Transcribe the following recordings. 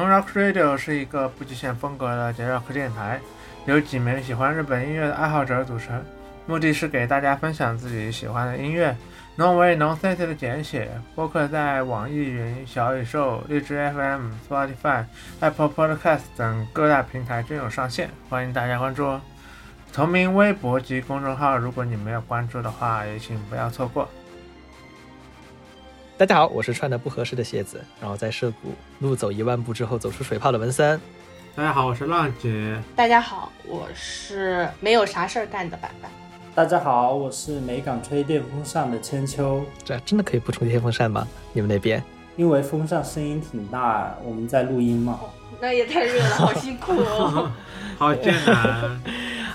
Non Rock Radio 是一个不局限风格的节 rock 电台，由几名喜欢日本音乐的爱好者组成，目的是给大家分享自己喜欢的音乐。Non 为 Non City 的简写。播客在网易云、小宇宙、荔枝 FM、Spotify、Apple Podcast 等各大平台均有上线，欢迎大家关注哦。同名微博及公众号，如果你没有关注的话，也请不要错过。大家好，我是穿的不合适的鞋子，然后在涉谷路走一万步之后走出水泡的文森。大家好，我是浪姐。大家好，我是没有啥事儿干的板板。大家好，我是没敢吹电风扇的千秋。这真的可以不吹电风扇吗？你们那边？因为风扇声音挺大，我们在录音嘛。那也太热了，好辛苦哦。好艰难。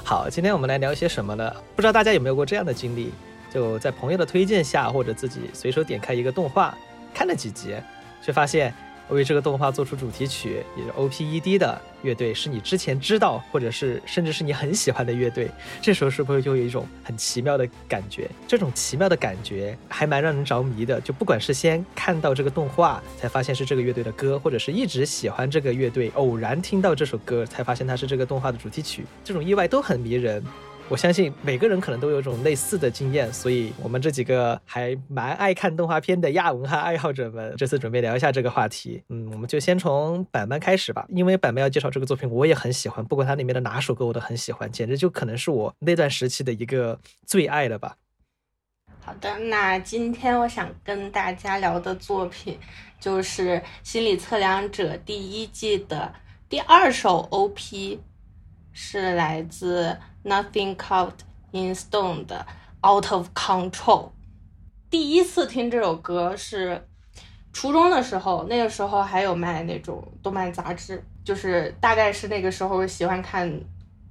好，今天我们来聊一些什么呢？不知道大家有没有过这样的经历？就在朋友的推荐下，或者自己随手点开一个动画，看了几集，却发现为这个动画做出主题曲，也是 O P E D 的乐队，是你之前知道，或者是甚至是你很喜欢的乐队。这时候是不是就有一种很奇妙的感觉？这种奇妙的感觉还蛮让人着迷的。就不管是先看到这个动画才发现是这个乐队的歌，或者是一直喜欢这个乐队，偶然听到这首歌才发现它是这个动画的主题曲，这种意外都很迷人。我相信每个人可能都有种类似的经验，所以我们这几个还蛮爱看动画片的亚文化爱好者们，这次准备聊一下这个话题。嗯，我们就先从板板开始吧，因为板板要介绍这个作品，我也很喜欢，不管它里面的哪首歌我都很喜欢，简直就可能是我那段时期的一个最爱了吧。好的，那今天我想跟大家聊的作品就是《心理测量者》第一季的第二首 OP，是来自。Nothing carved in stone 的 Out of Control。第一次听这首歌是初中的时候，那个时候还有卖那种动漫杂志，就是大概是那个时候喜欢看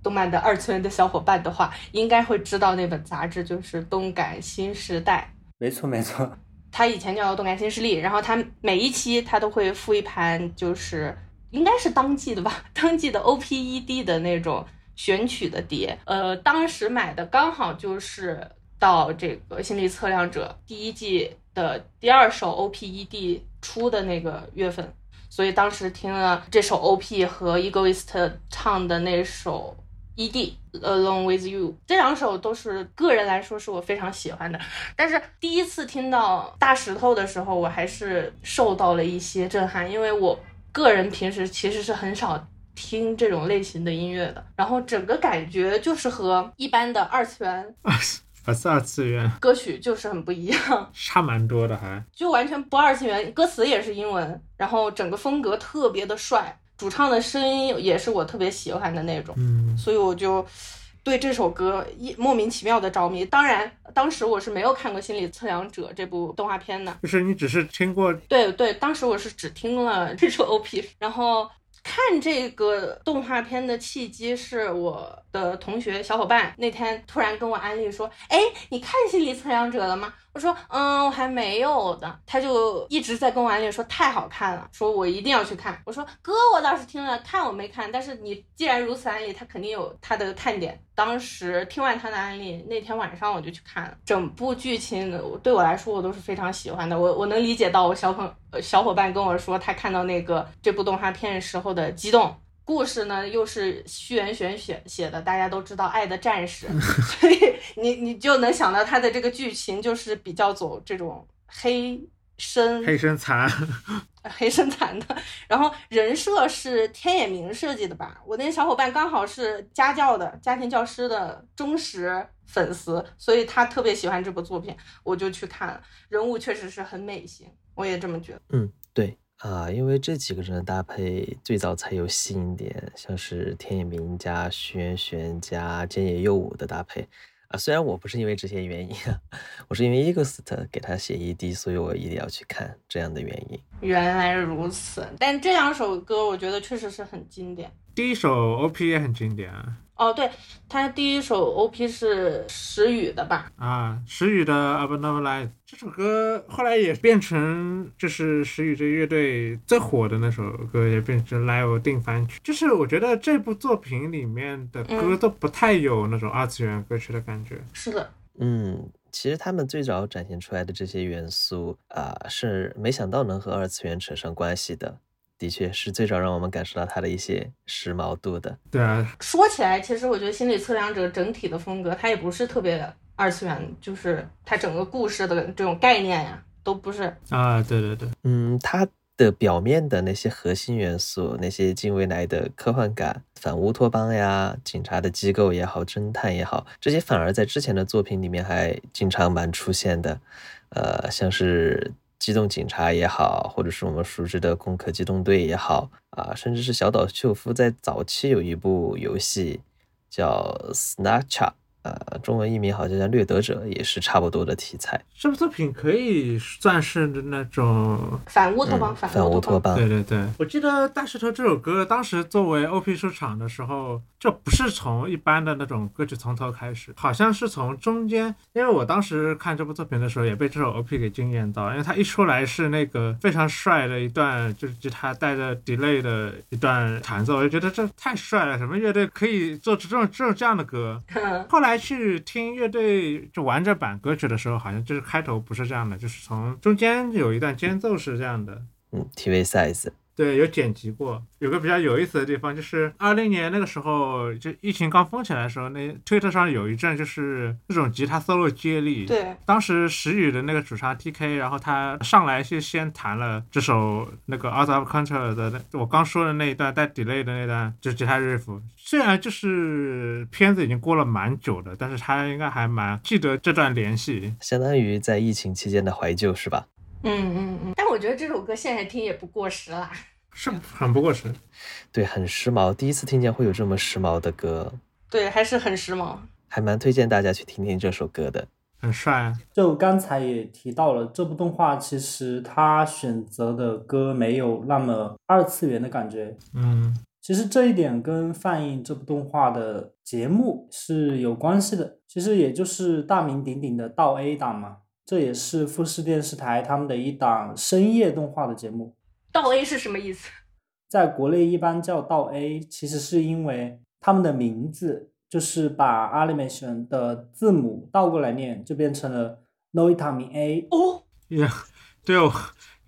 动漫的二次元的小伙伴的话，应该会知道那本杂志就是《动感新时代》。没错没错，它以前叫《动感新势力》，然后它每一期它都会附一盘，就是应该是当季的吧，当季的 OPED 的那种。选取的碟，呃，当时买的刚好就是到这个心理测量者第一季的第二首 OPED 出的那个月份，所以当时听了这首 OP 和 Egoist 唱的那首 ED Alone with You，这两首都是个人来说是我非常喜欢的。但是第一次听到大石头的时候，我还是受到了一些震撼，因为我个人平时其实是很少。听这种类型的音乐的，然后整个感觉就是和一般的二次元，不是二次元。歌曲就是很不一样，差蛮多的还，就完全不二次元，歌词也是英文，然后整个风格特别的帅，主唱的声音也是我特别喜欢的那种，嗯，所以我就对这首歌一莫名其妙的着迷。当然，当时我是没有看过《心理测量者》这部动画片的，就是你只是听过，对对，当时我是只听了这首 OP，然后。看这个动画片的契机是我的同学小伙伴那天突然跟我安利说：“哎，你看心理测量者了吗？”我说：“嗯，我还没有的。”他就一直在跟我安利说太好看了，说我一定要去看。我说：“哥，我倒是听了，看我没看，但是你既然如此安利，他肯定有他的看点。”当时听完他的安利，那天晚上我就去看了整部剧情。对我来说，我都是非常喜欢的。我我能理解到我小朋小伙伴跟我说他看到那个这部动画片时候的激动。故事呢又是虚元玄写写的，大家都知道《爱的战士》，所以你你就能想到他的这个剧情就是比较走这种黑深黑深残。黑深残的，然后人设是天野明设计的吧？我那小伙伴刚好是家教的家庭教师的忠实粉丝，所以他特别喜欢这部作品，我就去看了。人物确实是很美型，我也这么觉得。嗯，对啊，因为这几个人的搭配最早才有吸引点，像是天野明加徐元玄加菅野佑武的搭配啊。虽然我不是因为这些原因，我是因为 Egoist 给他写 ED，所以我一定要去看这样的原因。原来如此，但这两首歌我觉得确实是很经典。第一首 OP 也很经典啊。哦，对，他第一首 OP 是石宇的吧？啊，石宇的《Abnormal Life》这首歌后来也变成就是石宇这乐队最火的那首歌，也变成 Live 定番曲。就是我觉得这部作品里面的歌都不太有那种二次元歌曲的感觉。是的，嗯，其实他们最早展现出来的这些元素啊，是没想到能和二次元扯上关系的。的确是最早让我们感受到它的一些时髦度的。对啊，说起来，其实我觉得《心理测量者》整体的风格，它也不是特别二次元，就是它整个故事的这种概念呀，都不是。啊，对对对，嗯，它的表面的那些核心元素，那些近未来的科幻感，反乌托邦呀，警察的机构也好，侦探也好，这些反而在之前的作品里面还经常蛮出现的。呃，像是机动警察也好，或者是我们熟知的攻壳机动队也好，啊，甚至是小岛秀夫在早期有一部游戏叫《Snatcher》。呃，中文译名好像叫《掠夺者》，也是差不多的题材。这部作品可以算是那种反乌托邦，嗯反乌托邦。对对对，我记得《大石头》这首歌当时作为 OP 出场的时候，这不是从一般的那种歌曲从头开始，好像是从中间。因为我当时看这部作品的时候，也被这首 OP 给惊艳到，因为它一出来是那个非常帅的一段，就是吉他带着 delay 的一段弹奏，我就觉得这太帅了，什么乐队可以做出这种这种这样的歌？后来去听乐队就完整版歌曲的时候，好像就是开头不是这样的，就是从中间有一段间奏是这样的。嗯，TV size。对，有剪辑过。有个比较有意思的地方，就是二零年那个时候，就疫情刚封起来的时候，那推特上有一阵就是这种吉他 solo 接力。对，当时石宇的那个主唱 TK，然后他上来是先弹了这首那个 Out of Control 的，我刚说的那一段带 delay 的那段，就是吉他 riff。虽然就是片子已经过了蛮久的，但是他应该还蛮记得这段联系，相当于在疫情期间的怀旧是吧？嗯嗯嗯，但我觉得这首歌现在听也不过时啦，是很不过时。对，很时髦，第一次听见会有这么时髦的歌。对，还是很时髦，还蛮推荐大家去听听这首歌的，很帅啊。就刚才也提到了，这部动画其实它选择的歌没有那么二次元的感觉。嗯，其实这一点跟放映这部动画的节目是有关系的，其实也就是大名鼎鼎的道 A 档嘛。这也是富士电视台他们的一档深夜动画的节目。倒 A 是什么意思？在国内一般叫倒 A，其实是因为他们的名字就是把 animation 的字母倒过来念，就变成了 Noitami A。哦，呀，对哦，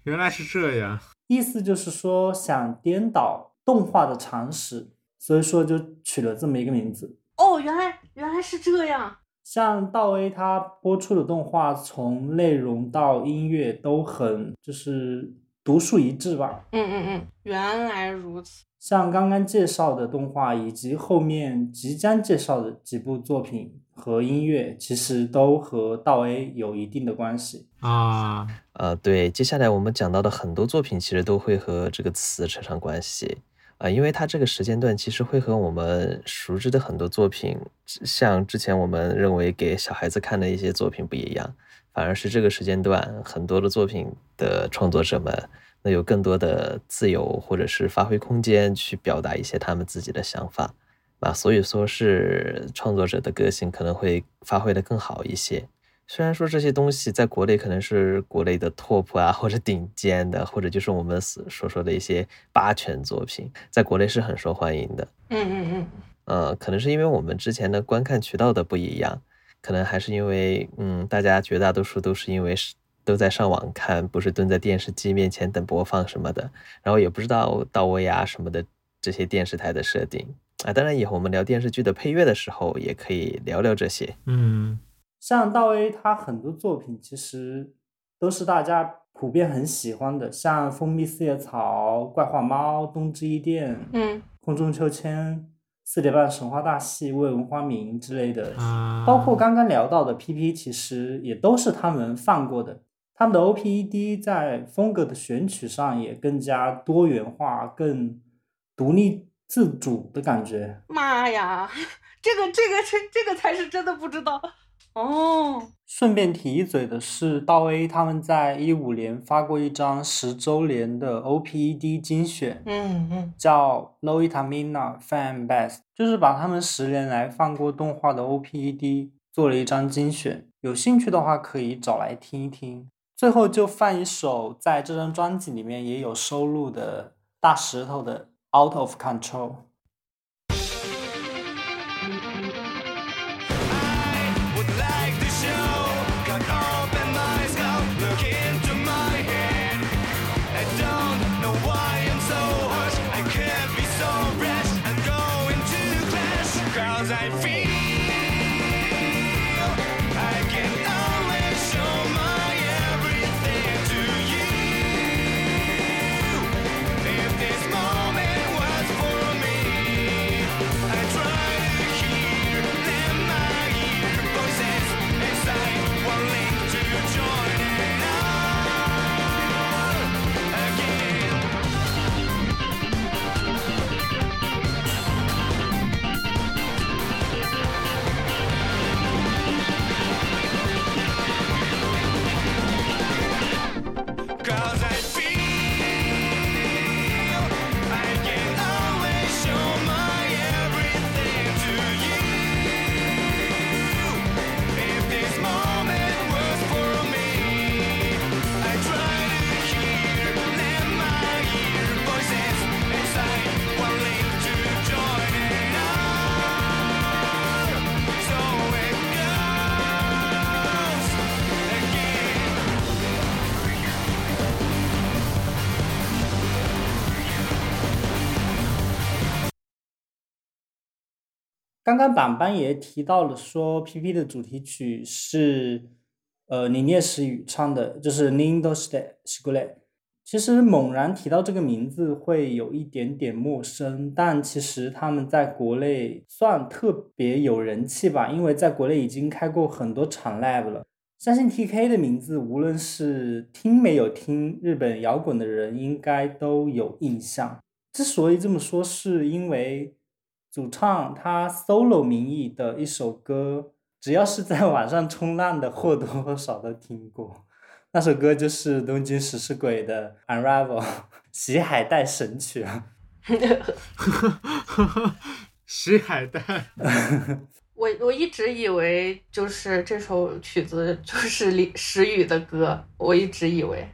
原来是这样。意思就是说想颠倒动画的常识，所以说就取了这么一个名字。哦，原来原来是这样。像道 A 它播出的动画，从内容到音乐都很就是独树一帜吧。嗯嗯嗯，原来如此。像刚刚介绍的动画，以及后面即将介绍的几部作品和音乐，其实都和道 A 有一定的关系啊。呃，对，接下来我们讲到的很多作品，其实都会和这个词扯上关系。啊，因为它这个时间段其实会和我们熟知的很多作品，像之前我们认为给小孩子看的一些作品不一样，反而是这个时间段很多的作品的创作者们，那有更多的自由或者是发挥空间去表达一些他们自己的想法，啊，所以说是创作者的个性可能会发挥的更好一些。虽然说这些东西在国内可能是国内的 top 啊，或者顶尖的，或者就是我们所所说的一些霸权作品，在国内是很受欢迎的。嗯嗯嗯。呃，可能是因为我们之前的观看渠道的不一样，可能还是因为，嗯，大家绝大多数都是因为是都在上网看，不是蹲在电视机面前等播放什么的，然后也不知道到位啊什么的这些电视台的设定啊。当然，以后我们聊电视剧的配乐的时候，也可以聊聊这些。嗯。像道 A，他很多作品其实都是大家普遍很喜欢的，像《蜂蜜四叶草》《怪画猫》《冬之伊甸》嗯，《空中秋千》《四点半神话大戏》《未闻花名》之类的，啊，包括刚刚聊到的 PP，其实也都是他们放过的。他们的 OPED 在风格的选取上也更加多元化，更独立自主的感觉。妈呀，这个这个这这个才是真的不知道。哦，顺便提一嘴的是，道 A 他们在一五年发过一张十周年的 OPED 精选，嗯嗯，叫 Loitamina Fan Best，就是把他们十年来放过动画的 OPED 做了一张精选，有兴趣的话可以找来听一听。最后就放一首在这张专辑里面也有收录的大石头的 Out of Control。刚刚板板也提到了，说 PP 的主题曲是呃李烈石宇唱的，就是 Nindo Ste s h u l e 其实猛然提到这个名字会有一点点陌生，但其实他们在国内算特别有人气吧，因为在国内已经开过很多场 live 了。相信 TK 的名字，无论是听没有听日本摇滚的人，应该都有印象。之所以这么说，是因为主唱他 solo 名义的一首歌，只要是在网上冲浪的，或多或少都听过。那首歌就是东京食尸鬼的《Unravel》，洗海带神曲啊！洗海带。我我一直以为就是这首曲子就是李石宇的歌，我一直以为。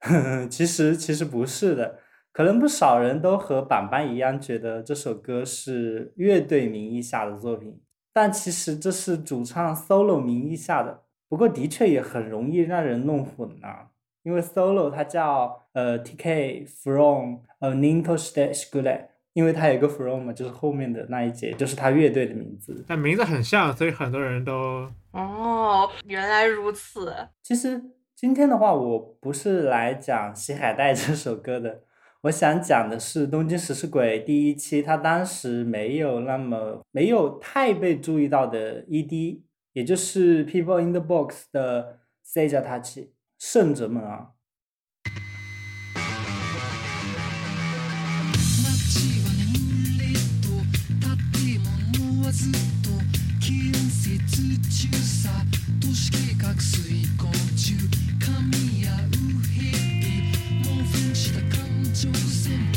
其实其实不是的，可能不少人都和板板一样觉得这首歌是乐队名义下的作品，但其实这是主唱 solo 名义下的。不过的确也很容易让人弄混啊，因为 solo 它叫呃 TK from a Ninto Stage School。因为它有一个 from 嘛，就是后面的那一节，就是他乐队的名字。但名字很像，所以很多人都哦，原来如此。其实今天的话，我不是来讲《洗海带》这首歌的，我想讲的是《东京食尸鬼》第一期，他当时没有那么没有太被注意到的 ED，也就是 People in the Box 的 Seja Tachi 圣者们啊。ずっと建設中さ都市計画遂 Choosing.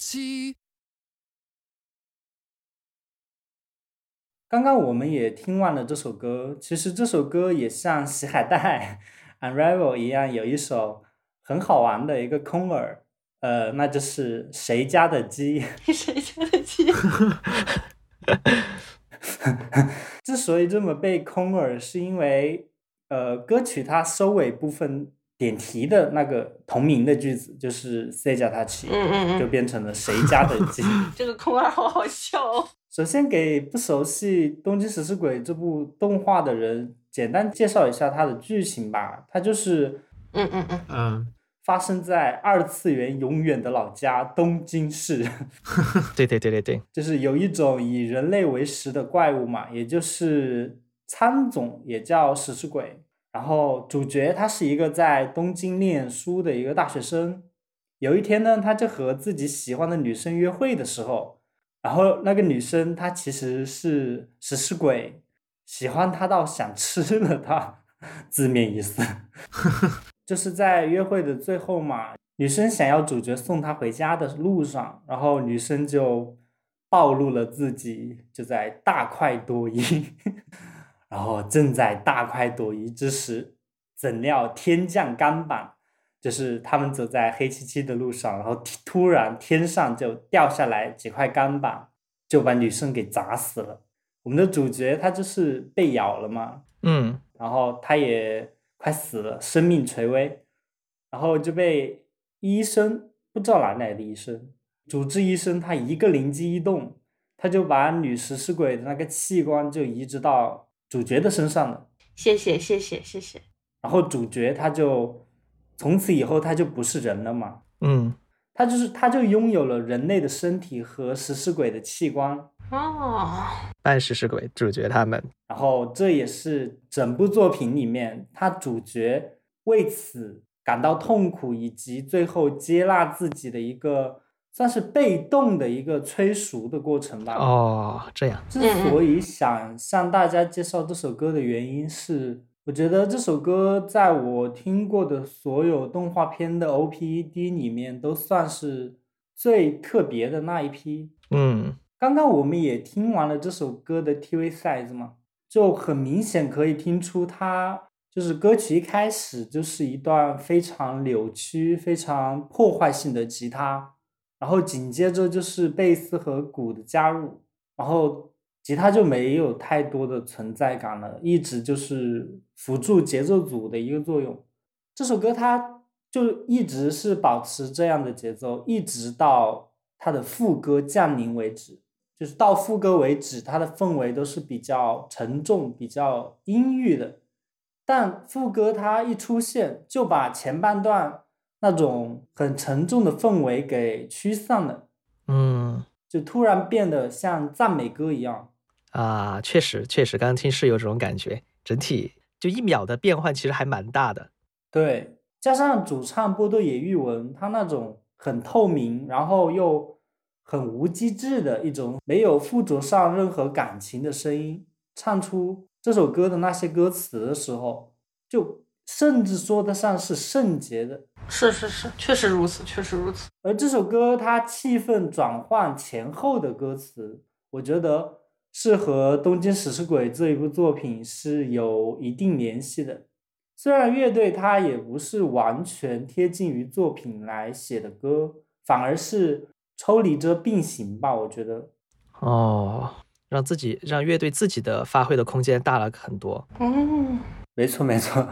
たち刚刚我们也听完了这首歌，其实这首歌也像洗海带 Unravel 一样，有一首很好玩的一个空耳，呃，那就是谁家的鸡。谁家的鸡？之所以这么被空耳，是因为呃，歌曲它收尾部分点题的那个同名的句子，就是谁家他起，嗯嗯嗯，就变成了谁家的鸡。这个空二好好笑哦。首先给不熟悉《东京食尸鬼》这部动画的人简单介绍一下它的剧情吧。它就是嗯嗯嗯，嗯，发生在二次元永远的老家东京市，对对对对对，就是有一种以人类为食的怪物嘛，也就是苍总，也叫食尸鬼。然后主角他是一个在东京念书的一个大学生。有一天呢，他就和自己喜欢的女生约会的时候，然后那个女生她其实是食尸鬼，喜欢他到想吃了他，字面意思。就是在约会的最后嘛，女生想要主角送她回家的路上，然后女生就暴露了自己，就在大快朵颐。然后正在大快朵颐之时，怎料天降钢板，就是他们走在黑漆漆的路上，然后突然天上就掉下来几块钢板，就把女生给砸死了。我们的主角他就是被咬了嘛，嗯，然后他也快死了，生命垂危，然后就被医生不知道哪来的医生，主治医生他一个灵机一动，他就把女食尸鬼的那个器官就移植到主角的身上了。谢谢谢谢谢谢。然后主角他就从此以后他就不是人了嘛，嗯，他就是他就拥有了人类的身体和食尸鬼的器官，哦，半食尸鬼主角他们，然后这也是整部作品里面他主角为此感到痛苦，以及最后接纳自己的一个算是被动的一个催熟的过程吧。哦，这样，之所以想向大家介绍这首歌的原因是，我觉得这首歌在我听过的所有动画片的 OPED 里面都算是最特别的那一批。嗯，刚刚我们也听完了这首歌的 TV size 嘛，就很明显可以听出它就是歌曲一开始就是一段非常扭曲、非常破坏性的吉他，然后紧接着就是贝斯和鼓的加入，然后吉他就没有太多的存在感了，一直就是辅助节奏组的一个作用。这首歌它就一直是保持这样的节奏，一直到它的副歌降临为止。就是到副歌为止，它的氛围都是比较沉重、比较阴郁的。但副歌它一出现，就把前半段那种很沉重的氛围给驱散了，嗯，就突然变得像赞美歌一样。啊，确实确实，刚刚听是有这种感觉，整体就一秒的变换其实还蛮大的。对，加上主唱波多野裕文，他那种很透明，然后又很无机制的一种没有附着上任何感情的声音，唱出这首歌的那些歌词的时候，就甚至说得上是圣洁的。是是是，确实如此，确实如此。而这首歌它气氛转换前后的歌词，我觉得是和《东京食尸鬼》这一部作品是有一定联系的。虽然乐队它也不是完全贴近于作品来写的歌，反而是抽离着并行吧。我觉得，哦，让自己让乐队自己的发挥的空间大了很多。嗯，没错没错。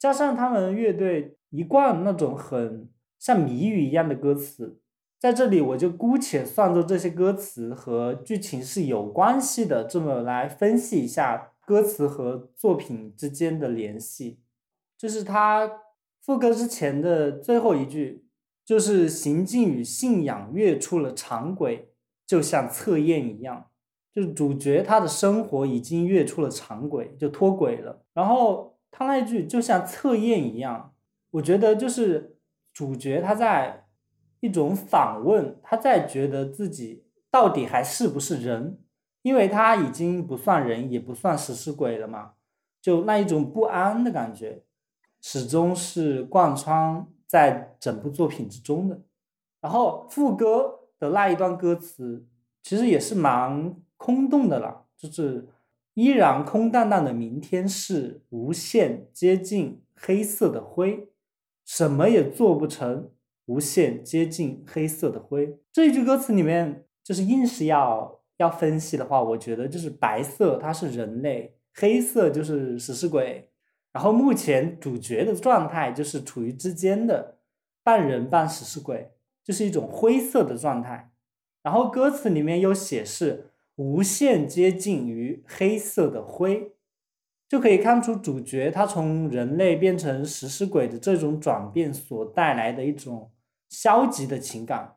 加上他们乐队一贯那种很像谜语一样的歌词，在这里我就姑且算作这些歌词和剧情是有关系的，这么来分析一下歌词和作品之间的联系。就是他副歌之前的最后一句，就是行径与信仰越出了常轨，就像测验一样。就是主角他的生活已经越出了常轨，就脱轨了。然后他那一句就像测验一样，我觉得就是主角他在一种反问，他在觉得自己到底还是不是人，因为他已经不算人，也不算食尸鬼了嘛，就那一种不安的感觉。始终是贯穿在整部作品之中的。然后副歌的那一段歌词，其实也是蛮空洞的了，就是依然空荡荡的明天是无限接近黑色的灰，什么也做不成，无限接近黑色的灰。这一句歌词里面，就是硬是要要分析的话，我觉得就是白色它是人类，黑色就是食尸鬼。然后目前主角的状态就是处于之间的半人半食尸鬼，就是一种灰色的状态。然后歌词里面又写是无限接近于黑色的灰，就可以看出主角他从人类变成食尸鬼的这种转变所带来的一种消极的情感。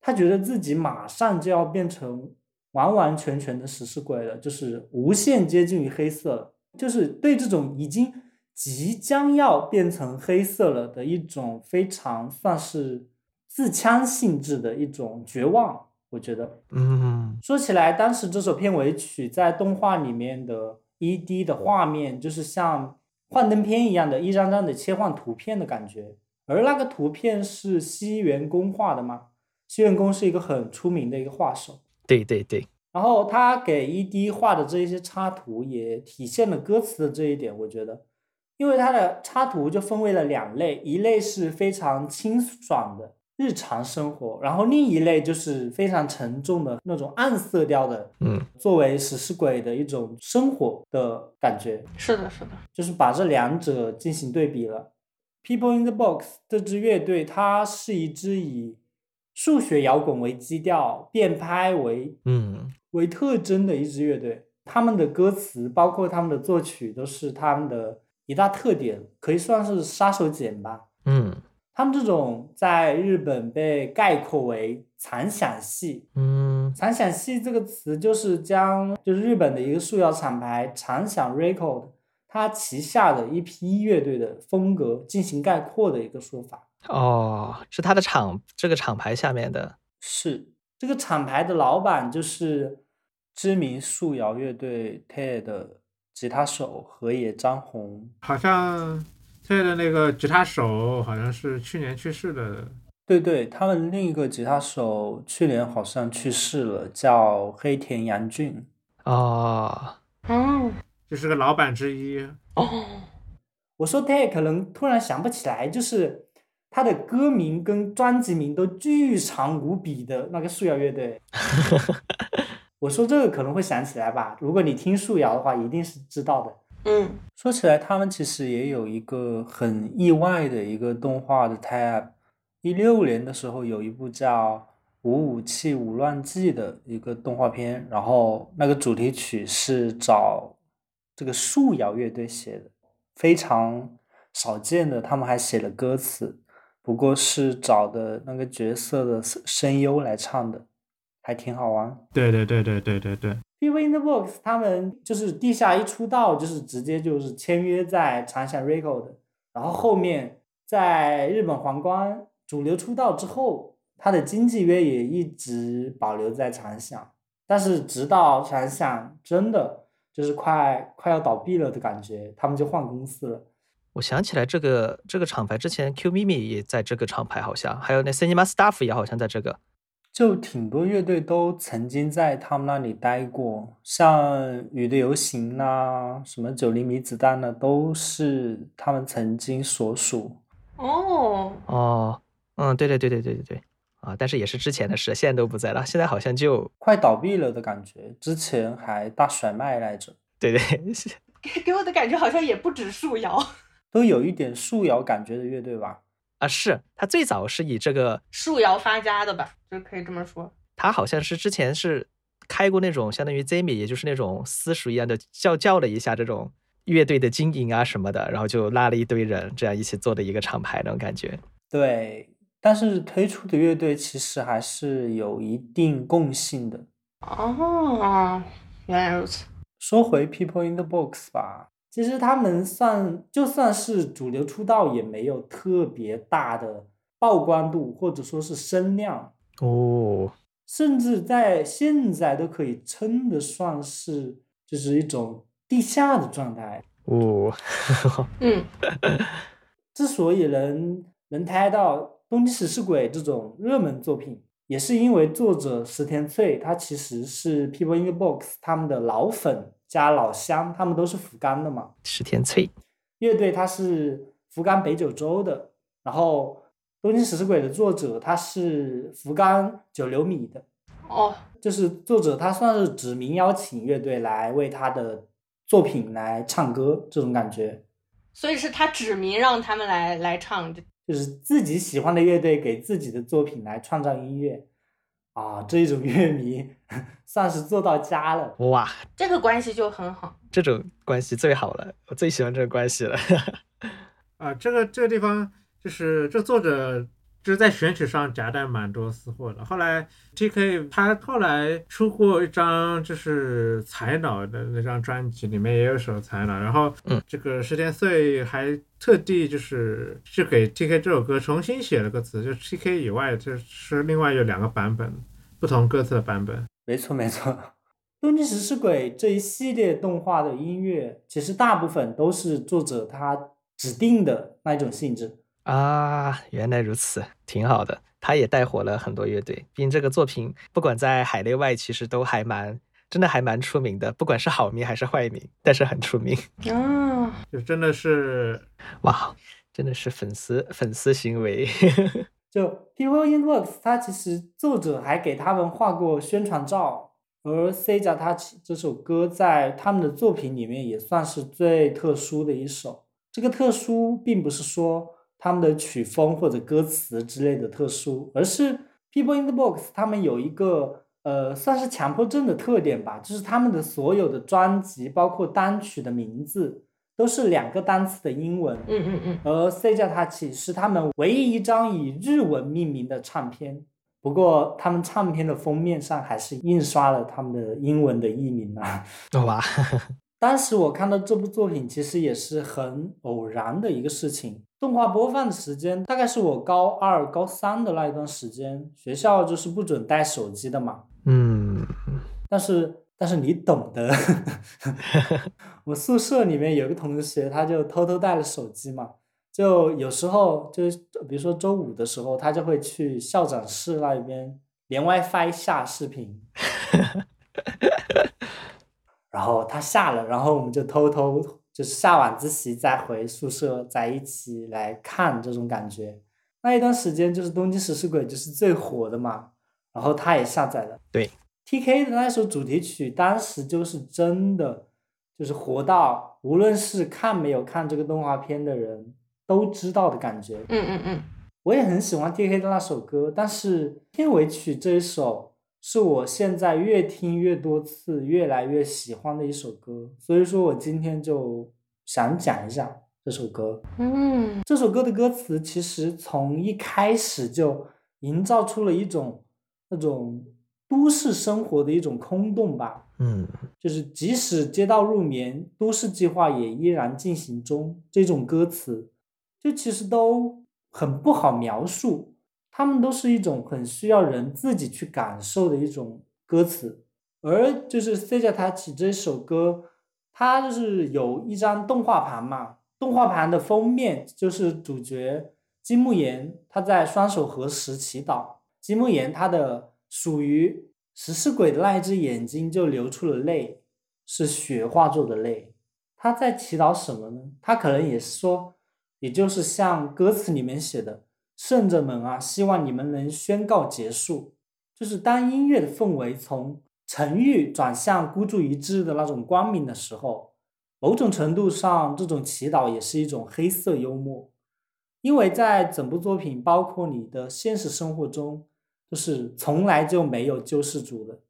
他觉得自己马上就要变成完完全全的食尸鬼了，就是无限接近于黑色了。就是对这种已经即将要变成黑色了的一种非常算是自戕性质的一种绝望，我觉得。嗯，说起来，当时这首片尾曲在动画里面的 ED 的画面，就是像幻灯片一样的一张张的切换图片的感觉，而那个图片是西园公画的吗？西园公是一个很出名的一个画手。对对对，然后他给 ED 画的这一些插图也体现了歌词的这一点，我觉得，因为他的插图就分为了两类，一类是非常清爽的日常生活，然后另一类就是非常沉重的那种暗色调的，嗯，作为食尸鬼的一种生活的感觉，是的，是的，就是把这两者进行对比了。People in the Box 这支乐队，它是一支以数学摇滚为基调、变拍为嗯为特征的一支乐队，他们的歌词包括他们的作曲都是他们的一大特点，可以算是杀手锏吧。嗯他们这种在日本被概括为残响系，嗯残响系这个词就是将就是日本的一个素摇厂牌长响 Record 它旗下的一批乐队的风格进行概括的一个说法。哦，是它的厂这个厂牌下面的是这个厂牌的老板就是知名素摇乐队 TED 的吉他手河野张宏。好像他的那个吉他手好像是去年去世的，对对，他们另一个吉他手去年好像去世了，叫黑田洋俊。啊，嗯，就是个老板之一。哦，我说 Tay 可能突然想不起来，就是他的歌名跟专辑名都巨长无比的那个素摇乐队。我说这个可能会想起来吧，如果你听素摇的话，一定是知道的。嗯，说起来，他们其实也有一个很意外的一个动画的 tab。一六年的时候，有一部叫《五武器五乱纪》的一个动画片，然后那个主题曲是找这个树摇乐队写的，非常少见的，他们还写了歌词，不过是找的那个角色的声声优来唱的，还挺好玩。对对对对对对对，Bee in the Box 他们就是地下一出道就是直接就是签约在长响 Record，然后后面在日本皇冠主流出道之后，他的经纪约也一直保留在长响，但是直到长响真的就是快快要倒闭了的感觉，他们就换公司了。我想起来这个这个厂牌之前 Q Mimi 也在这个厂牌，好像还有那 Cinema Staff 也好像在这个。就挺多乐队都曾经在他们那里待过，像雨的游行呐、什么九厘米子弹呢，都是他们曾经所属。哦，哦，嗯，对对对对对对对，啊，但是也是之前的事，现在都不在了，现在好像就快倒闭了的感觉，之前还大甩卖来着，对对，给给我的感觉好像也不止树摇，都有一点树摇感觉的乐队吧。啊，是他最早是以这个，树摇发家的吧，就可以这么说。他好像是之前是开过那种相当于 Zimi，也就是那种私塾一样的叫叫了一下这种乐队的经营啊什么的，然后就拉了一堆人，这样一起做的一个厂牌那种感觉。对，但是推出的乐队其实还是有一定共性的。哦，原来如此。说回 People in the Box 吧，其实他们算就算是主流出道，也没有特别大的曝光度或者说是声量，哦，甚至在现在都可以称得上是就是一种地下的状态。哦，嗯，之所以能能拍到《东京食尸鬼》这种热门作品，也是因为作者石田翠，他其实是 People in the Box 他们的老粉加老乡，他们都是福冈的嘛。石田翠，乐队他是福冈北九州的，然后《东京食尸鬼》的作者他是福冈九流米的，哦，就是作者他算是指名邀请乐队来为他的作品来唱歌，这种感觉。所以是他指名让他们来来唱。就是自己喜欢的乐队给自己的作品来创造音乐，啊，这种乐迷 算是做到家了。哇，这个关系就很好。这种关系最好了，我最喜欢这个关系了。啊，这个这个地方就是这作者就是在选曲上夹带蛮多私货的。后来 T.K 他后来出过一张就是才脑的那张专辑，里面也有首才脑。然后，嗯，这个石田穗还特地就是去给 T.K 这首歌重新写了个词，就 T.K 以外就是另外有两个版本，不同歌词的版本。没错没错，《东京食尸鬼》这一系列动画的音乐，其实大部分都是作者他指定的那一种性质。啊，原来如此，挺好的。他也带火了很多乐队，毕竟这个作品不管在海内外，其实都还蛮，真的还蛮出名的，不管是好名还是坏名，但是很出名。啊，就真的是哇，真的是粉丝粉丝行为。就 People in Works，他其实作者还给他们画过宣传照，而 C 加他这首歌在他们的作品里面也算是最特殊的一首。这个特殊并不是说他们的曲风或者歌词之类的特殊，而是 People in the Box 他们有一个呃算是强迫症的特点吧，就是他们的所有的专辑包括单曲的名字都是两个单词的英文，嗯嗯嗯，而 C 加塔奇是他们唯一一张以日文命名的唱片。不过，他们唱片的封面上还是印刷了他们的英文的译名啊。哇，当时我看到这部作品，其实也是很偶然的一个事情。动画播放的时间大概是我高二、高三的那一段时间，学校就是不准带手机的嘛。嗯，但是，但是你懂的。我宿舍里面有个同学，他就偷偷带了手机嘛。就有时候，就比如说周五的时候，他就会去校长室那边连 WiFi 下视频，然后他下了，然后我们就偷偷就是下晚自习再回宿舍，再一起来看这种感觉。那一段时间就是《东京食尸鬼》就是最火的嘛，然后他也下载了。对，T.K 的那首主题曲，当时就是真的就是火到，无论是看没有看这个动画片的人。都知道的感觉，嗯嗯嗯，我也很喜欢 T.K 的那首歌，但是片尾曲这一首是我现在越听越多次，越来越喜欢的一首歌，所以说我今天就想讲一下这首歌。嗯，这首歌的歌词其实从一开始就营造出了一种那种都市生活的一种空洞吧。嗯，就是即使街道入眠，都市计划也依然进行中，这种歌词。就其实都很不好描述，他们都是一种很需要人自己去感受的一种歌词，而就是《C 加塔起》这首歌，它就是有一张动画盘嘛，动画盘的封面就是主角金木研他在双手合十祈祷，金木研他的属于食尸鬼的那一只眼睛就流出了泪，是血化作的泪，他在祈祷什么呢？他可能也是说。也就是像歌词里面写的，圣者们啊，希望你们能宣告结束。就是当音乐的氛围从沉郁转向孤注一掷的那种光明的时候，某种程度上，这种祈祷也是一种黑色幽默，因为在整部作品，包括你的现实生活中，就是从来就没有救世主的。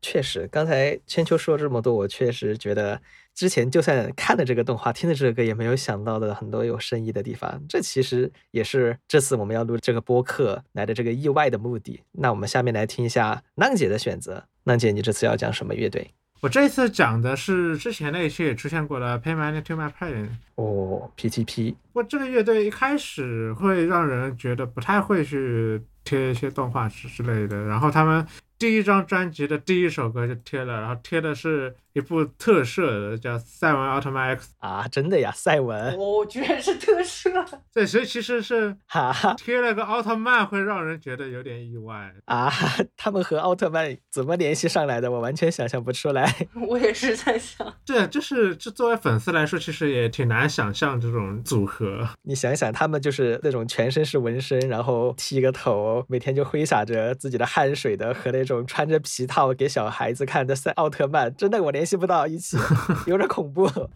确实，刚才千秋说了这么多，我确实觉得之前就算看了这个动画，听了这个歌，也没有想到的很多有深意的地方。这其实也是这次我们要录这个播客来的这个意外的目的。那我们下面来听一下浪姐的选择。浪姐，你这次要讲什么乐队？我这次讲的是之前那一期也出现过的 Pay Money to My Pain。哦，PTP。不过这个乐队一开始会让人觉得不太会去贴一些动画之之类的，然后他们。第一张专辑的第一首歌就贴了，然后贴的是一部特摄的，叫《赛文奥特曼 X》啊，真的呀，赛文，哦，居然是特摄，对，所以其实是哈贴了个奥特曼，会让人觉得有点意外啊。他们和奥特曼怎么联系上来的？我完全想象不出来。我也是在想，对，就是这作为粉丝来说，其实也挺难想象这种组合。你想想，他们就是那种全身是纹身，然后剃个头，每天就挥洒着自己的汗水的，和那种。穿着皮套给小孩子看的赛奥特曼，真的我联系不到一起，有点恐怖，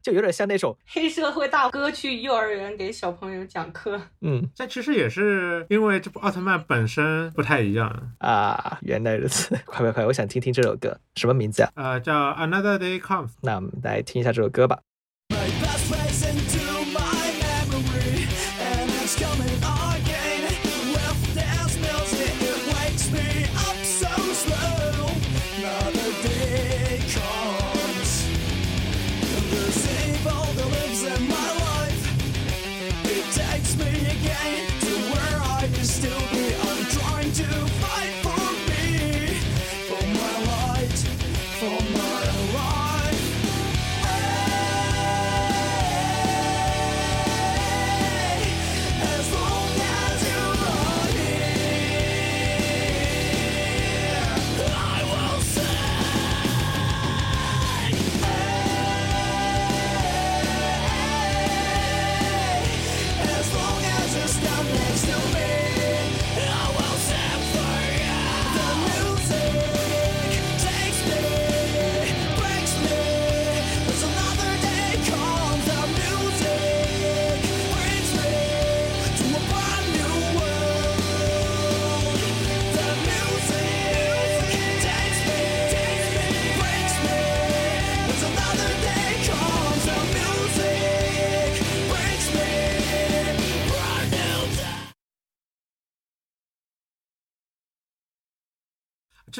就有点像那种黑社会大哥去幼儿园给小朋友讲课。嗯，这其实也是因为这部奥特曼本身不太一样啊。原来如此，快快快，我想听听这首歌，什么名字啊？呃，叫 Another Day Comes。那我们来听一下这首歌吧。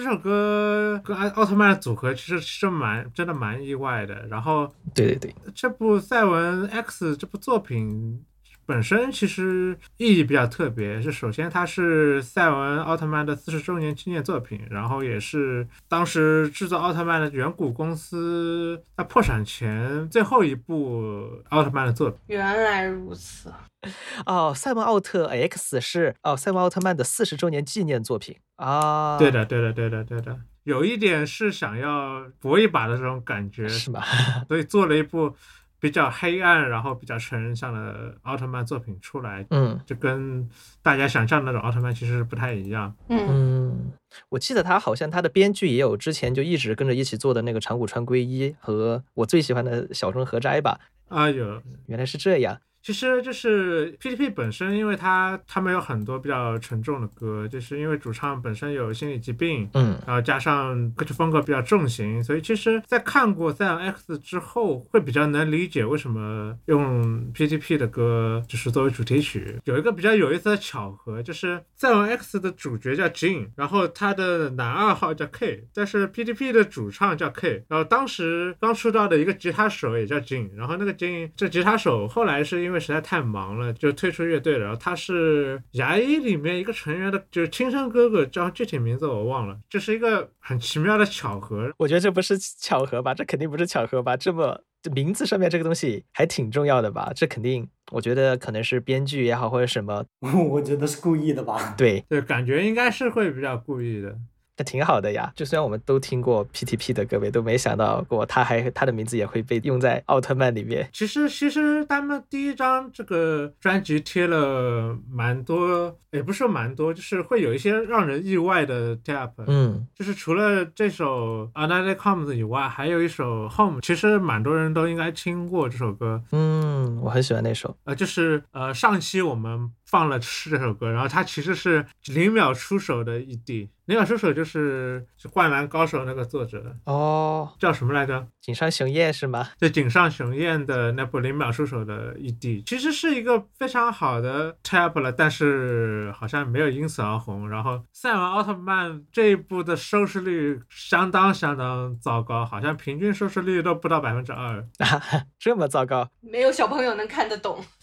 首歌跟奥奥特曼的组合其实是蛮真的蛮意外的。然后对对对，这部《赛文 X》这部作品本身其实意义比较特别，是首先它是赛文奥特曼的四十周年纪念作品，然后也是当时制作奥特曼的远古公司在破产前最后一部奥特曼的作品。原来如此，哦，赛文奥特 X 是哦，赛文奥特曼的四十周年纪念作品啊。对，的，对的，对的，对的，有一点是想要搏一把的这种感觉，是吧？所以做了一部比较黑暗，然后比较成人向的奥特曼作品出来，嗯就跟大家想象的那种奥特曼其实不太一样。嗯，嗯，我记得他好像他的编剧也有之前就一直跟着一起做的那个长谷川圭一和我最喜欢的小春和斋吧，啊，有，原来是这样。其实就是 PTP 本身，因为他他们有很多比较沉重的歌，就是因为主唱本身有心理疾病，嗯然后加上歌曲风格比较重型，所以其实，在看过《赛扬 X》之后，会比较能理解为什么用 PTP 的歌就是作为主题曲。有一个比较有意思的巧合，就是《赛扬 X》的主角叫 Jin，然后他的男二号叫 K，但是 PTP 的主唱叫 K，然后当时刚出道的一个吉他手也叫 Jin，然后那个 Jin 这吉他手后来是因为实在太忙了，就退出乐队了。然后他是牙医里面一个成员的，就是亲生哥哥，叫具体名字我忘了。这是一个很奇妙的巧合。我觉得这不是巧合吧？这肯定不是巧合吧？这么这名字上面这个东西还挺重要的吧？这肯定，我觉得可能是编剧也好或者什么，我觉得是故意的吧。对，对，感觉应该是会比较故意的。那挺好的呀。就虽然我们都听过 PTP 的各位，都没想到过他还他的名字也会被用在奥特曼里面。其实，其实他们第一张这个专辑贴了蛮多，也不是说蛮多，就是会有一些让人意外的 tap。嗯就是除了这首《Another Comes》以外，还有一首《Home》，其实蛮多人都应该听过这首歌。嗯，我很喜欢那首。呃，就是呃，上期我们放了《吃》这首歌，然后它其实是零秒出手的 ED，零秒出手就是《灌篮高手》那个作者哦，叫什么来着？井上雄彦是吗？对井上雄彦的那部零秒出手的 ED，其实是一个非常好的 tap 了，但是好像没有因此而红。然后《赛文奥特曼》这一部的收视率相当相当糟糕，好像平均收视率都不到百分之二。这么糟糕？没有小朋友能看得懂。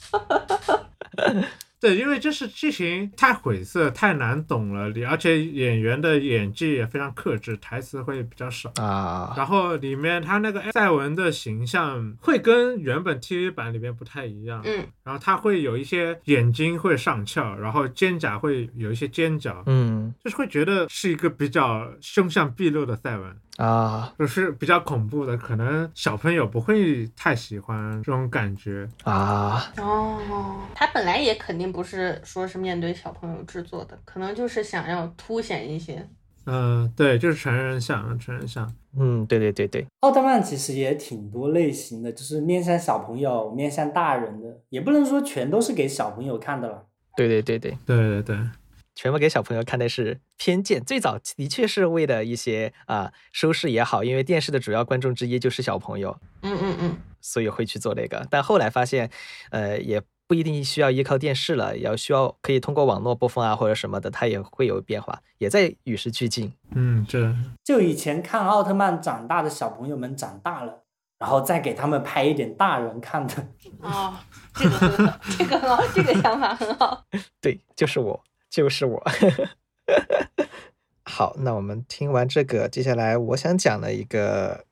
对，因为就是剧情太晦涩、太难懂了，而且演员的演技也非常克制，台词会比较少。啊，然后里面他那个赛文的形象会跟原本 TV 版里面不太一样，嗯，然后他会有一些眼睛会上翘，然后肩胛会有一些尖角，嗯。就是会觉得是一个比较凶相毕露的赛文，啊。就是比较恐怖的，可能小朋友不会太喜欢这种感觉。啊，哦，他本来也肯定不是说是面对小朋友制作的，可能就是想要凸显一些。嗯、对，就是成人像，成人像。嗯，对对对对，奥特曼其实也挺多类型的，就是面向小朋友、面向大人的，也不能说全都是给小朋友看的了。对对对对，对对对，全部给小朋友看的是偏见。最早的确是为了一些啊、收视也好，因为电视的主要观众之一就是小朋友，嗯嗯嗯，所以会去做这个。但后来发现，呃，也不一定需要依靠电视了，也要需要可以通过网络播放啊或者什么的，它也会有变化，也在与时俱进。嗯，这就以前看奥特曼长大的小朋友们长大了，然后再给他们拍一点大人看的。哦，这个很好，这个很好，这个想法很好。对，就是我，就是我。好，那我们听完这个，接下来我想讲的一个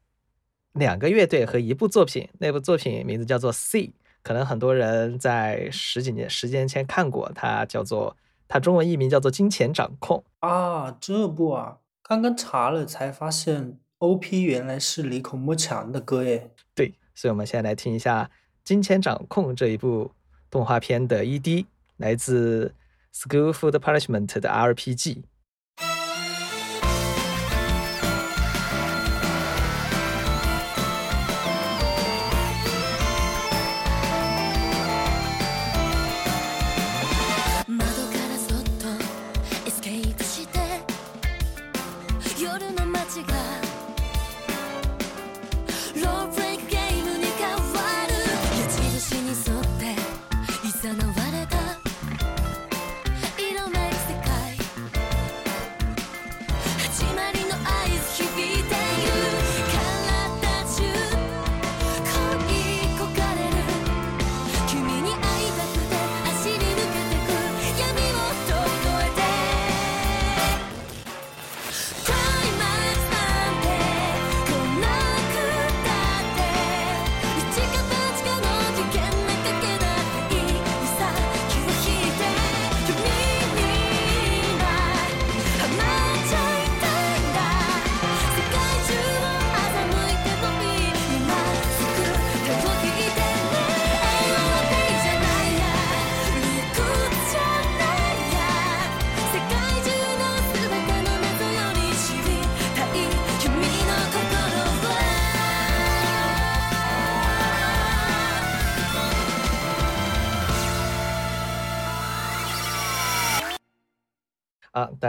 两个乐队和一部作品，那部作品名字叫做《C》，可能很多人在十几年十几年前看过，它叫做它中文译名叫做《金钱掌控》。啊，这部啊，刚刚查了才发现，OP 原来是李孔莫强的歌耶。对，所以我们现在来听一下《金钱掌控》这一部动画片的 ED，来自《School Food Punishment》的 RPG。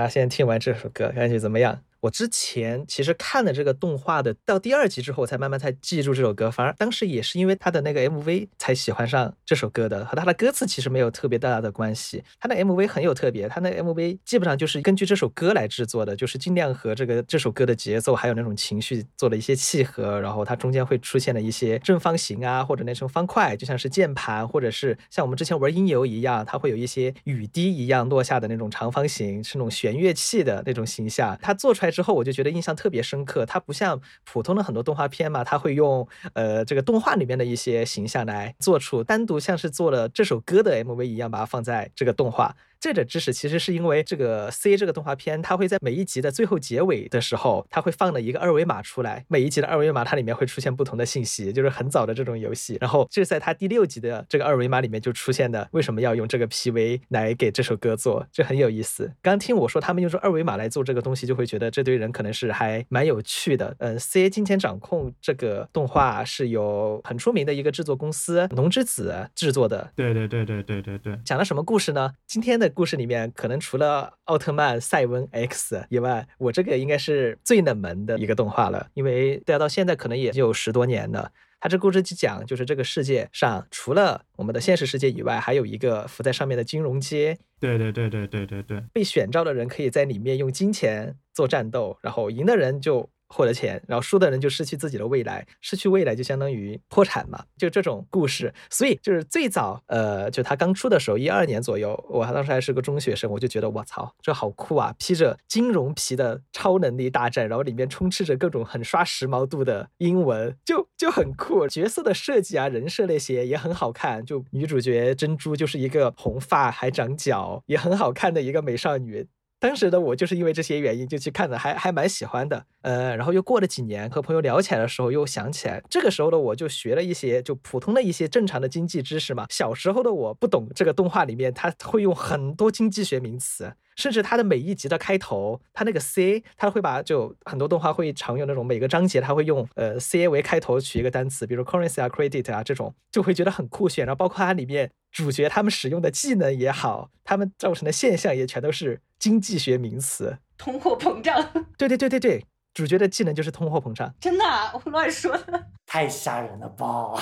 家现在听完这首歌，感觉怎么样？我之前其实看了这个动画的，到第二集之后，我才慢慢才记住这首歌。反而当时也是因为他的那个 MV 才喜欢上这首歌的，和他的歌词其实没有特别大的关系。他的 MV 很有特别，他那 MV 基本上就是根据这首歌来制作的，就是尽量和这个这首歌的节奏还有那种情绪做了一些契合。然后它中间会出现了一些正方形啊，或者那种方块，就像是键盘，或者是像我们之前玩音游一样，它会有一些雨滴一样落下的那种长方形，是那种弦乐器的那种形象。它做出来之后，我就觉得印象特别深刻。它不像普通的很多动画片嘛，它会用呃这个动画里面的一些形象来做出单独像是做了这首歌的 MV 一样，把它放在这个动画。这个知识其实是因为这个 C 这个动画片，它会在每一集的最后结尾的时候，它会放了一个二维码出来。每一集的二维码它里面会出现不同的信息，就是很早的这种游戏。然后就是在它第六集的这个二维码里面就出现的，为什么要用这个 PV 来给这首歌做，这很有意思。刚听我说他们用这二维码来做这个东西，就会觉得这堆人可能是还蛮有趣的。嗯，C 金钱掌控这个动画是由很出名的一个制作公司龙之子制作的，对对对对对对对，讲了什么故事呢？今天的故事里面，可能除了奥特曼赛文 X 以外，我这个应该是最冷门的一个动画了，因为大家到现在可能也有十多年了。它这故事就讲，就是这个世界上除了我们的现实世界以外，还有一个浮在上面的金融街。对对对对对对对，被选召的人可以在里面用金钱做战斗，然后赢的人就获得钱，然后输的人就失去自己的未来，失去未来就相当于破产嘛，就这种故事。所以就是最早，呃，就他刚出的时候，一二年左右，我当时还是个中学生，我就觉得我操，这好酷啊！披着金融皮的超能力大战，然后里面充斥着各种很刷时髦度的英文，就就很酷。角色的设计啊，人设那些也很好看。就女主角珍珠就是一个红发还长角，也很好看的一个美少女。当时的我就是因为这些原因就去看的，还还蛮喜欢的。呃，然后又过了几年，和朋友聊起来的时候，又想起来，这个时候的我就学了一些就普通的一些正常的经济知识嘛。小时候的我不懂这个动画里面，它会用很多经济学名词，甚至它的每一集的开头，它那个 C，它会把就很多动画会常用那种每个章节，它会用呃 C 为开头取一个单词，比如 currency 啊、credit 啊这种，就会觉得很酷炫。然后包括它里面主角他们使用的技能也好，他们造成的现象也全都是经济学名词。通货膨胀，对对对对对，主角的技能就是通货膨胀，真的啊、我乱说的。太吓人了吧！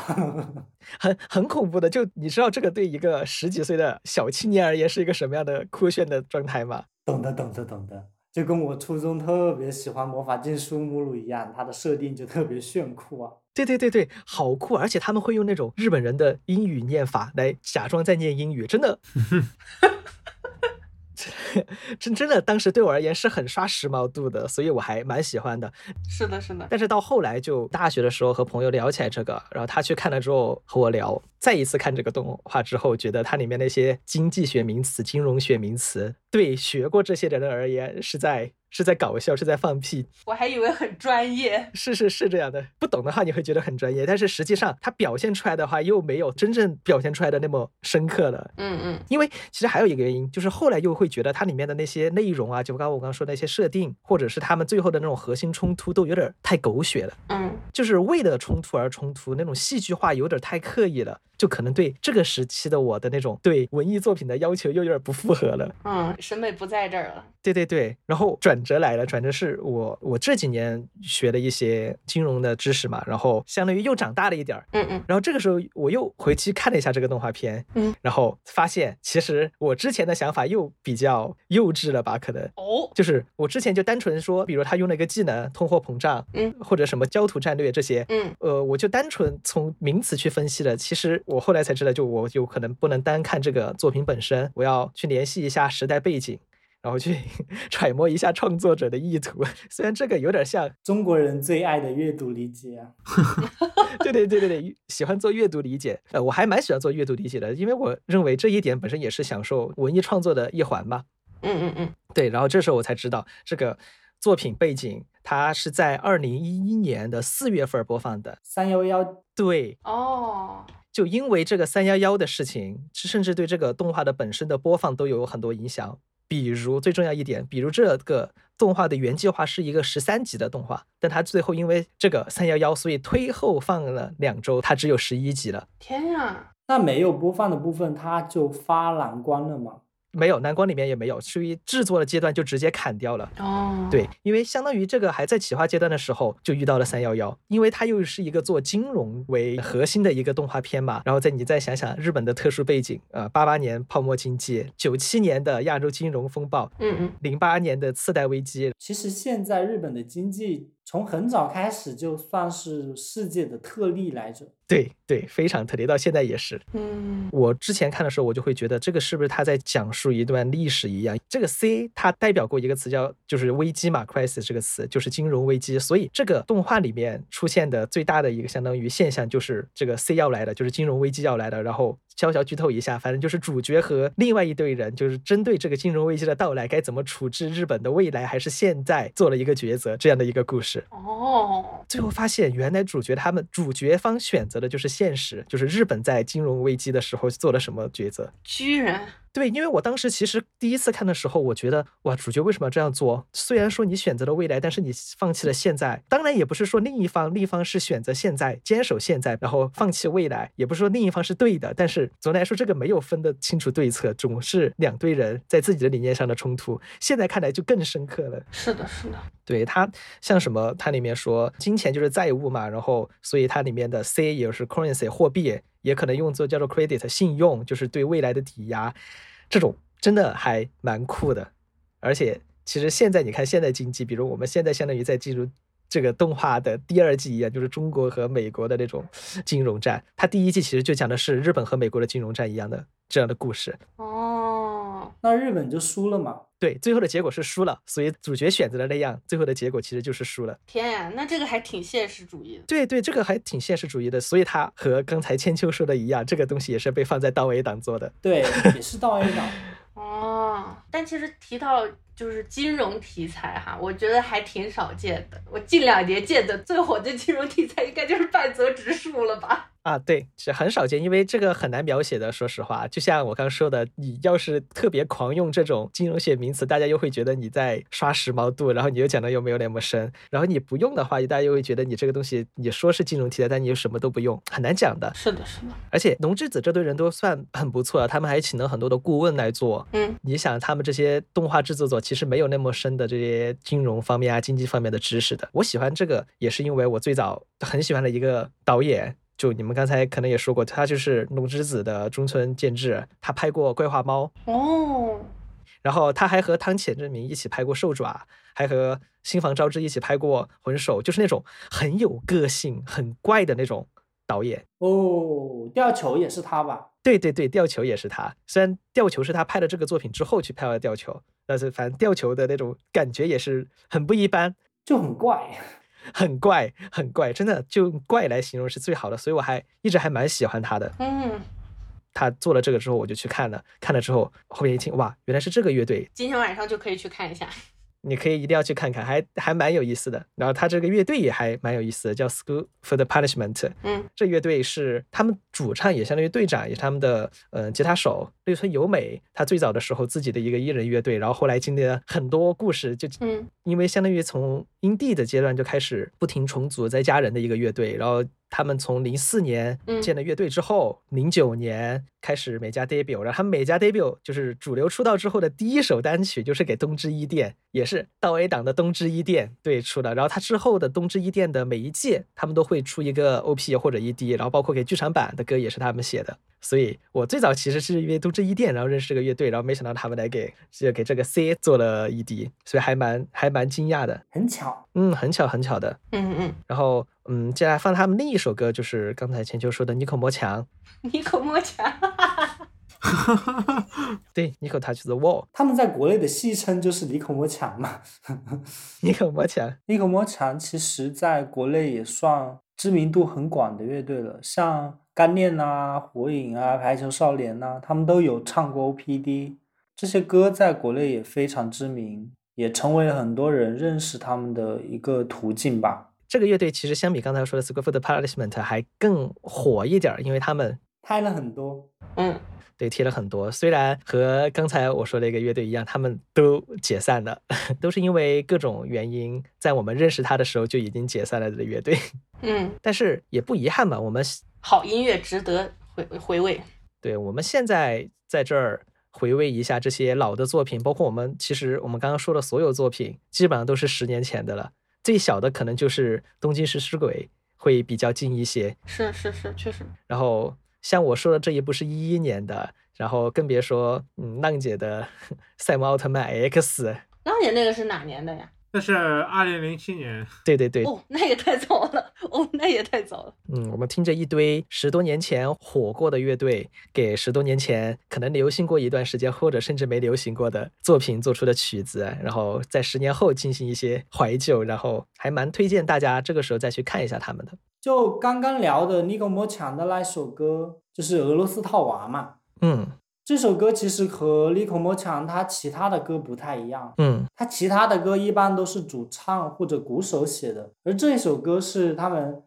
很很恐怖的。就你知道这个对一个十几岁的小青年而言是一个什么样的酷炫的状态吗？懂得，懂得，懂得。就跟我初中特别喜欢魔法禁书目录一样，它的设定就特别炫酷啊。对对对对，好酷！而且他们会用那种日本人的英语念法来假装在念英语，真的，真真的，当时对我而言是很刷时髦度的，所以我还蛮喜欢的。是的，是的。但是到后来就大学的时候和朋友聊起来这个，然后他去看了之后和我聊，再一次看这个动画之后，觉得它里面那些经济学名词、金融学名词，对学过这些的人而言是在是在搞笑，是在放屁。我还以为很专业。是是是这样的，不懂的话你会觉得很专业，但是实际上它表现出来的话又没有真正表现出来的那么深刻了。嗯嗯，因为其实还有一个原因，就是后来又会觉得它里面的那些内容啊，就刚刚我刚刚说的那些设定，或者是他们最后的那种核心冲突，都有点太狗血了。嗯，就是为了冲突而冲突，那种戏剧化有点太刻意了，就可能对这个时期的我的那种对文艺作品的要求又有点不符合了。嗯，审美不在这儿了。对对对，然后转折来了，转折是我我这几年学了一些金融的知识嘛，然后相当于又长大了一点儿。嗯嗯然后这个时候我又回去看了一下这个动画片，嗯，然后发现其实我之前的想法又比较幼稚了吧？可能哦，就是我之前就单纯说，比如他用了一个技能通货膨胀，嗯，或者什么焦土战略这些，嗯呃，我就单纯从名词去分析了。其实我后来才知道，就我有可能不能单看这个作品本身，我要去联系一下时代背景。然后去 揣摩一下创作者的意图，虽然这个有点像，中国人最爱的阅读理解啊。对对对对对，喜欢做阅读理解，呃，我还蛮喜欢做阅读理解的，因为我认为这一点本身也是享受文艺创作的一环嘛。嗯嗯嗯，对，然后这时候我才知道这个作品背景，它是在二零一一年的四月份播放的。三幺幺，对，哦，就因为这个三幺幺的事情，甚至对这个动画的本身的播放都有很多影响。比如最重要一点，比如这个动画的原计划是一个十三集的动画，但它最后因为这个三幺幺，所以推后放了两周，它只有十一集了。天呀！那没有播放的部分，它就发蓝光了吗？没有，蓝光里面也没有，属于制作的阶段就直接砍掉了。哦，对，因为相当于这个还在企划阶段的时候就遇到了三幺幺，因为它又是一个做金融为核心的一个动画片嘛，然后再你再想想日本的特殊背景，呃，八八年泡沫经济，九七年的亚洲金融风暴，嗯嗯，零八年的次贷危机，其实现在日本的经济从很早开始就算是世界的特例来着。对对，非常特别，到现在也是。嗯，我之前看的时候，我就会觉得这个是不是他在讲述一段历史一样？这个 C 它代表过一个词叫就是危机嘛，crisis 这个词就是金融危机，所以这个动画里面出现的最大的一个相当于现象就是这个 C 要来的，就是金融危机要来的。然后小小剧透一下，反正就是主角和另外一队人就是针对这个金融危机的到来该怎么处置日本的未来还是现在做了一个抉择，这样的一个故事。哦，最后发现，原来主角他们主角方选择的就是现实，就是日本在金融危机的时候做了什么抉择。居然，对，因为我当时其实第一次看的时候，我觉得哇，主角为什么要这样做？虽然说你选择了未来，但是你放弃了现在。当然也不是说另一方另一方是选择现在，坚守现在，然后放弃未来，也不是说另一方是对的。但是总的来说，这个没有分得清楚对策，总是两队人在自己的理念上的冲突。现在看来就更深刻了。是的，是的，对它像什么，它里面说金钱就是债务嘛，然后所以它里面的 C 也是 currency 货币，也可能用作叫做 credit 信用，就是对未来的抵押，这种真的还蛮酷的。而且其实现在你看现在经济，比如我们现在相当于在进入这个动画的第二季一样，就是中国和美国的那种金融战。它第一季其实就讲的是日本和美国的金融战一样的这样的故事。哦，那日本就输了嘛？对，最后的结果是输了，所以主角选择了那样，最后的结果其实就是输了。天呀，那这个还挺现实主义的。对对，这个还挺现实主义的，所以它和刚才千秋说的一样，这个东西也是被放在到 A 档做的。对，也是到 A 档。哦，但其实提到就是金融题材哈，我觉得还挺少见的。我近两年见的最火的金融题材，应该就是半泽直树了吧？啊，对，是很少见，因为这个很难描写的。说实话，就像我刚说的，你要是特别狂用这种金融学名词，大家又会觉得你在刷时髦度，然后你又讲的又没有那么深。然后你不用的话，大家又会觉得你这个东西你说是金融题材，但你又什么都不用，很难讲的。是的，是的。而且龙之子这堆人都算很不错，他们还请了很多的顾问来做。嗯，你想，他们这些动画制作者其实没有那么深的这些金融方面啊、经济方面的知识的。我喜欢这个，也是因为我最早很喜欢的一个导演。就你们刚才可能也说过，他就是龙之子的中村健治，他拍过《怪话猫》，哦，然后他还和汤浅政明一起拍过《兽爪》，还和新房昭之一起拍过《魂手》，就是那种很有个性、很怪的那种导演。哦，吊球也是他吧？对对对，吊球也是他。虽然吊球是他拍了这个作品之后去拍了吊球，但是反正吊球的那种感觉也是很不一般。就很怪。很怪，很怪，真的就怪来形容是最好的，所以我还一直还蛮喜欢他的。嗯，他做了这个之后，我就去看了，看了之后后面一听，哇，原来是这个乐队，今天晚上就可以去看一下。你可以一定要去看看，还还蛮有意思的。然后他这个乐队也还蛮有意思的，叫 School for the Punishment。嗯，这乐队是他们主唱也相当于队长，也是他们的呃吉他手绿村由美。他最早的时候自己的一个艺人乐队，然后后来经历了很多故事，就嗯因为相当于从 indie 的阶段就开始不停重组在加人的一个乐队，然后他们从零四年嗯。建了乐队之后，零九年开始每家 debut，然后他们每家 debut 就是主流出道之后的第一首单曲就是给东芝一店，也是到 A 档的东芝一店对出的，然后他之后的东芝一店的每一届他们都会出一个 OP 或者 ED，然后包括给剧场版的歌也是他们写的，所以我最早其实是因为东芝一店然后认识这个乐队，然后没想到他们来给就给这个 C 做了 ED，所以还蛮还蛮惊讶的，很巧。嗯，很巧很巧的。嗯嗯，然后，嗯，接下来放他们另一首歌，就是刚才千秋说的《尼可魔墙》。你口摸墙。对，尼可 touch the wall，他们在国内的戏称就是李口魔墙嘛。尼可魔墙。尼可魔墙其实在国内也算知名度很广的乐队了，像干练啊、火影啊、排球少年呐、他们都有唱过 OPD，这些歌在国内也非常知名，也成为了很多人认识他们的一个途径吧。这个乐队其实相比刚才说的 School for the Punishment 还更火一点儿，因为他们拍了很多，嗯，对贴了很多。虽然和刚才我说的一个乐队一样，他们都解散了，都是因为各种原因，在我们认识他的时候就已经解散了的乐队。嗯，但是也不遗憾吧，我们好音乐值得回回味。对我们现在在这儿回味一下这些老的作品，包括我们其实我们刚刚说的所有作品，基本上都是十年前的了。最小的可能就是《东京食尸鬼》会比较近一些，是是是，确实。然后像我说的这一部是一一年的，然后更别说嗯浪姐的《赛文奥特曼 X》，浪姐那个是哪年的呀？那是二零零七年，对对对，哦，那也太早了，哦，那也太早了。嗯，我们听着一堆十多年前火过的乐队，给十多年前可能流行过一段时间，或者甚至没流行过的作品做出的曲子，然后在十年后进行一些怀旧，然后还蛮推荐大家这个时候再去看一下他们的。就刚刚聊的尼古莫强的那首歌，就是俄罗斯套娃嘛。嗯这首歌其实和尼古摩强他其他的歌不太一样，嗯他其他的歌一般都是主唱或者鼓手写的，而这一首歌是他们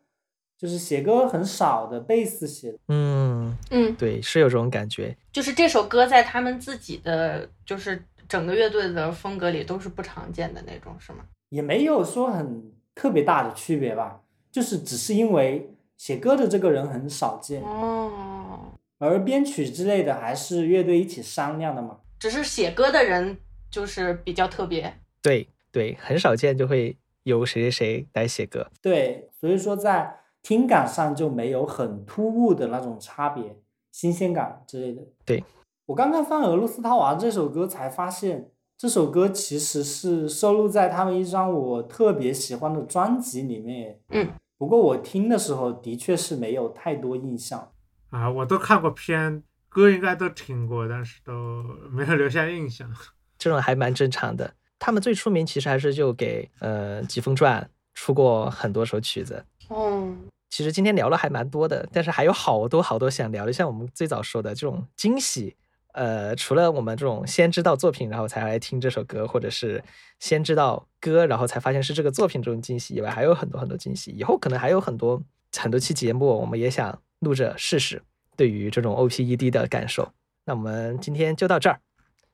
就是写歌很少的贝斯写的。嗯，嗯，对，是有这种感觉。就是这首歌在他们自己的就是整个乐队的风格里都是不常见的那种，是吗？也没有说很特别大的区别吧，就是只是因为写歌的这个人很少见，哦，而编曲之类的还是乐队一起商量的嘛。只是写歌的人就是比较特别。对对，很少见就会由谁谁谁来写歌。对，所以说在听感上就没有很突兀的那种差别、新鲜感之类的。对，我刚刚放《俄罗斯套娃》这首歌，才发现这首歌其实是收录在他们一张我特别喜欢的专辑里面。嗯，不过我听的时候的确是没有太多印象。啊，我都看过片，歌应该都听过，但是都 没有留下印象。这种还蛮正常的。他们最出名其实还是就给呃《疾风传》出过很多首曲子。嗯，其实今天聊了还蛮多的，但是还有好多好多想聊的，像我们最早说的这种惊喜。呃，除了我们这种先知道作品，然后才来听这首歌，或者是先知道歌，然后才发现是这个作品这种惊喜以外，还有很多很多惊喜。以后可能还有很多很多期节目，我们也想录着试试对于这种 OPED 的感受。那我们今天就到这儿。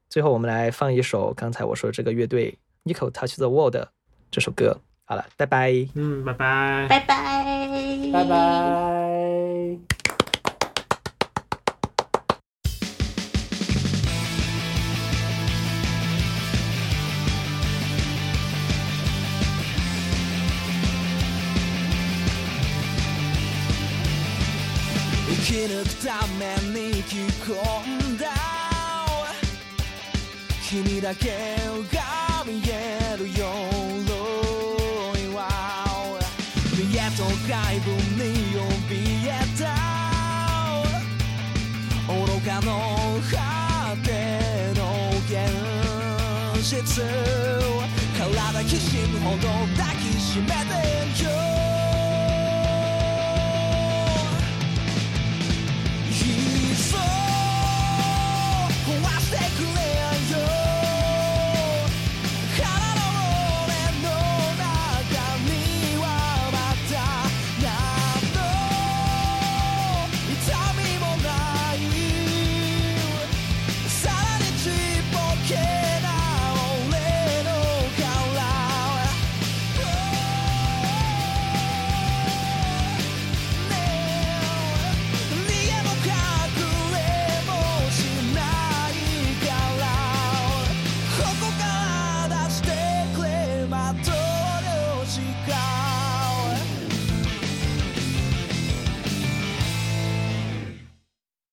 最后，我们来放一首刚才我说这个乐队 Nico Touch the 的这首歌。好了，拜拜。嗯，拜拜。拜拜，拜。拜。き抜くために着込んだ君だけが見えるよ鎧は見えと外部に怯えた愚かの果ての現実体きしむほど抱きしめてよ